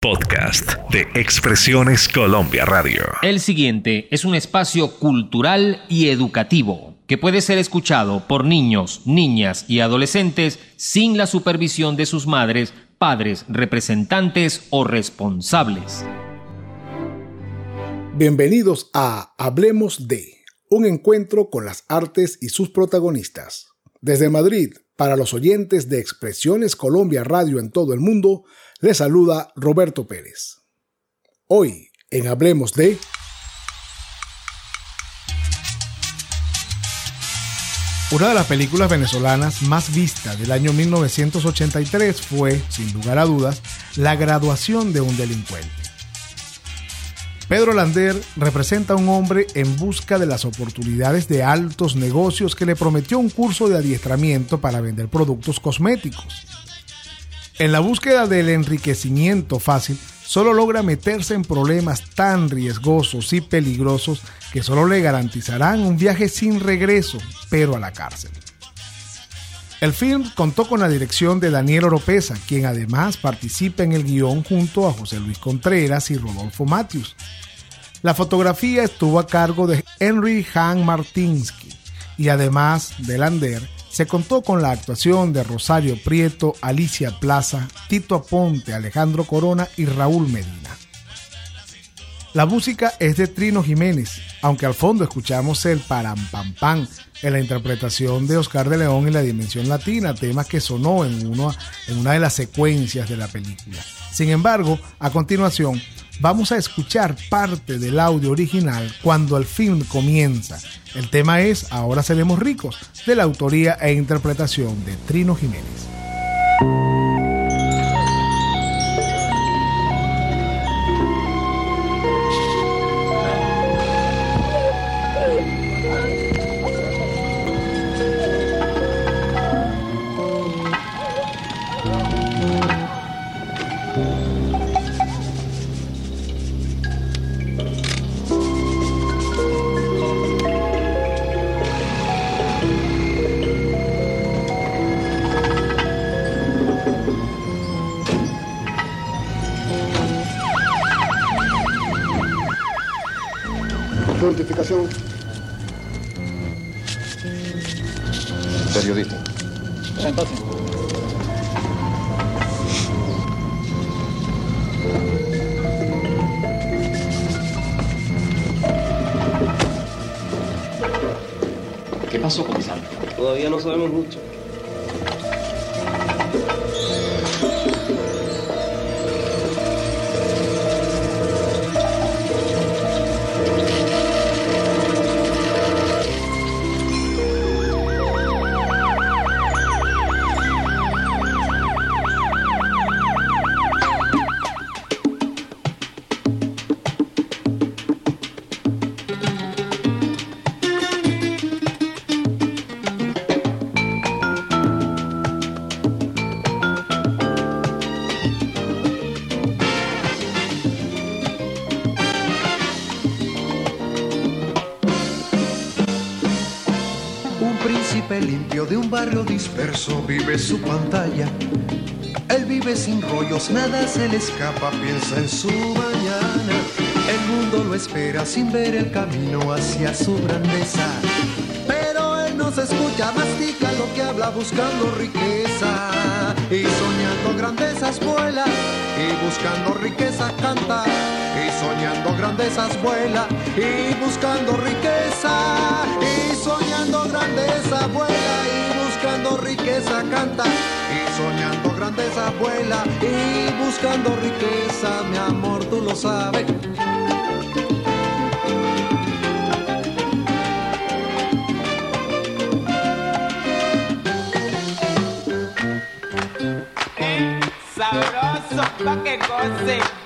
Podcast de Expresiones Colombia Radio. El siguiente es un espacio cultural y educativo que puede ser escuchado por niños, niñas y adolescentes sin la supervisión de sus madres, padres, representantes o responsables. Bienvenidos a Hablemos de, un encuentro con las artes y sus protagonistas. Desde Madrid, para los oyentes de Expresiones Colombia Radio en todo el mundo, les saluda Roberto Pérez. Hoy, en Hablemos de... Una de las películas venezolanas más vistas del año 1983 fue, sin lugar a dudas, La graduación de un delincuente. Pedro Lander representa a un hombre en busca de las oportunidades de altos negocios que le prometió un curso de adiestramiento para vender productos cosméticos. En la búsqueda del enriquecimiento fácil, solo logra meterse en problemas tan riesgosos y peligrosos que solo le garantizarán un viaje sin regreso, pero a la cárcel. El film contó con la dirección de Daniel Oropesa, quien además participa en el guion junto a José Luis Contreras y Rodolfo Matius. La fotografía estuvo a cargo de Henry Han Martinsky y además de Lander, se contó con la actuación de Rosario Prieto, Alicia Plaza, Tito Aponte, Alejandro Corona y Raúl Medina. La música es de Trino Jiménez, aunque al fondo escuchamos el Param Pam Pam en la interpretación de Oscar de León en la Dimensión Latina, tema que sonó en, en una de las secuencias de la película. Sin embargo, a continuación, vamos a escuchar parte del audio original cuando el film comienza. El tema es Ahora seremos ricos, de la autoría e interpretación de Trino Jiménez. Identificación. Periodista. Entonces. ¿Qué pasó, comisario? Todavía no sabemos mucho. Príncipe limpio de un barrio disperso vive su pantalla. Él vive sin rollos, nada se le escapa, piensa en su mañana. El mundo lo espera sin ver el camino hacia su grandeza. Pero él no se escucha, lo que habla buscando riqueza. Y soñando grandezas vuela, y buscando riqueza canta. Y soñando grandezas vuela, y buscando riqueza. Y soñando grandeza vuela, y buscando riqueza canta. Y soñando grandeza vuela, y buscando riqueza, mi amor, tú lo sabes. back and go sing.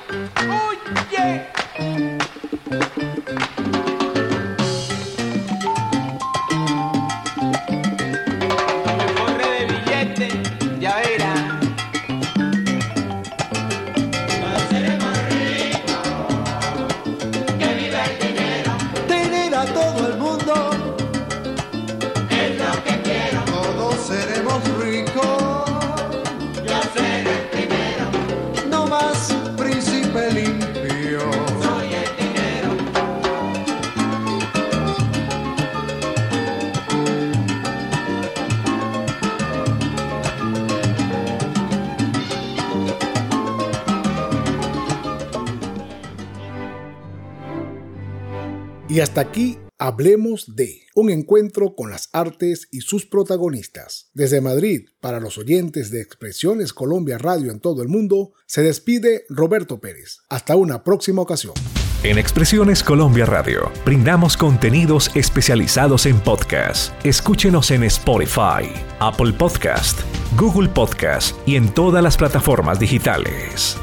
Y hasta aquí hablemos de un encuentro con las artes y sus protagonistas. Desde Madrid, para los oyentes de Expresiones Colombia Radio en todo el mundo, se despide Roberto Pérez. Hasta una próxima ocasión. En Expresiones Colombia Radio brindamos contenidos especializados en podcast. Escúchenos en Spotify, Apple Podcast, Google Podcast y en todas las plataformas digitales.